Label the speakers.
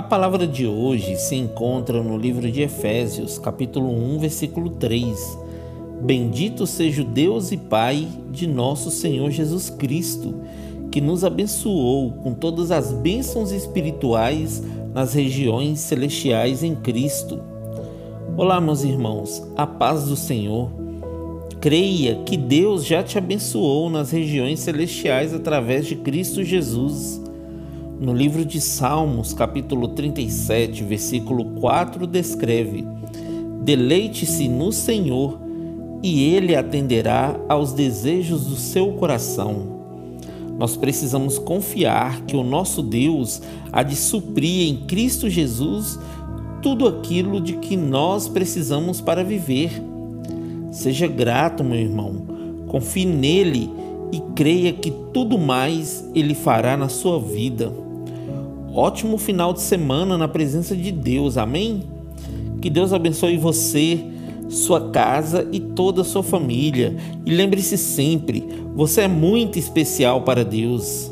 Speaker 1: A palavra de hoje se encontra no livro de Efésios, capítulo 1, versículo 3. Bendito seja o Deus e Pai de nosso Senhor Jesus Cristo, que nos abençoou com todas as bênçãos espirituais nas regiões celestiais em Cristo. Olá, meus irmãos, a paz do Senhor. Creia que Deus já te abençoou nas regiões celestiais através de Cristo Jesus. No livro de Salmos, capítulo 37, versículo 4, descreve: Deleite-se no Senhor, e Ele atenderá aos desejos do seu coração. Nós precisamos confiar que o nosso Deus há de suprir em Cristo Jesus tudo aquilo de que nós precisamos para viver. Seja grato, meu irmão, confie nele e creia que tudo mais ele fará na sua vida. Ótimo final de semana na presença de Deus, amém? Que Deus abençoe você, sua casa e toda a sua família. E lembre-se sempre: você é muito especial para Deus.